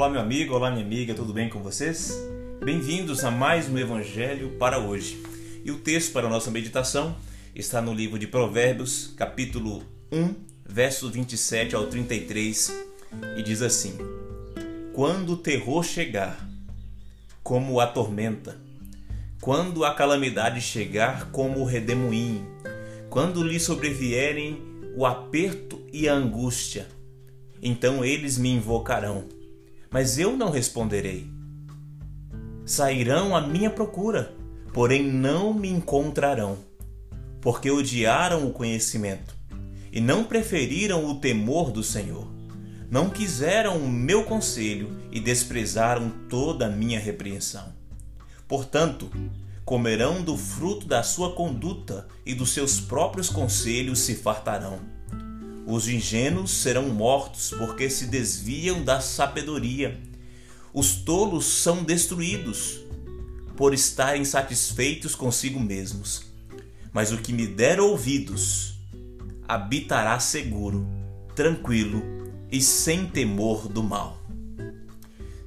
Olá, meu amigo, olá, minha amiga, tudo bem com vocês? Bem-vindos a mais um Evangelho para hoje. E o texto para a nossa meditação está no livro de Provérbios, capítulo 1, versos 27 ao 33, e diz assim: Quando o terror chegar, como a tormenta, quando a calamidade chegar, como o redemoinho, quando lhe sobrevierem o aperto e a angústia, então eles me invocarão, mas eu não responderei. Sairão à minha procura, porém não me encontrarão, porque odiaram o conhecimento e não preferiram o temor do Senhor. Não quiseram o meu conselho e desprezaram toda a minha repreensão. Portanto, comerão do fruto da sua conduta e dos seus próprios conselhos se fartarão. Os ingênuos serão mortos porque se desviam da sabedoria. Os tolos são destruídos por estarem satisfeitos consigo mesmos. Mas o que me der ouvidos habitará seguro, tranquilo e sem temor do mal.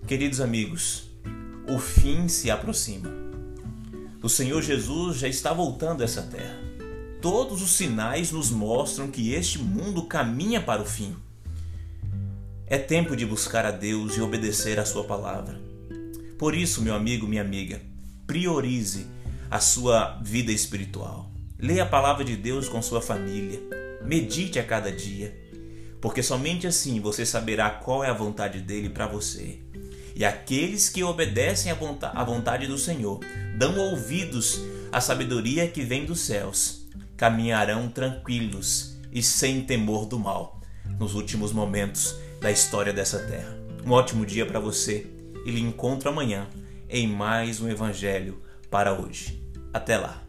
Queridos amigos, o fim se aproxima. O Senhor Jesus já está voltando a essa terra. Todos os sinais nos mostram que este mundo caminha para o fim. É tempo de buscar a Deus e obedecer a Sua palavra. Por isso, meu amigo, minha amiga, priorize a sua vida espiritual. Leia a palavra de Deus com sua família. Medite a cada dia, porque somente assim você saberá qual é a vontade dele para você. E aqueles que obedecem à vontade do Senhor, dão ouvidos à sabedoria que vem dos céus, caminharão tranquilos e sem temor do mal nos últimos momentos da história dessa terra. Um ótimo dia para você e lhe encontro amanhã em mais um Evangelho para hoje. Até lá!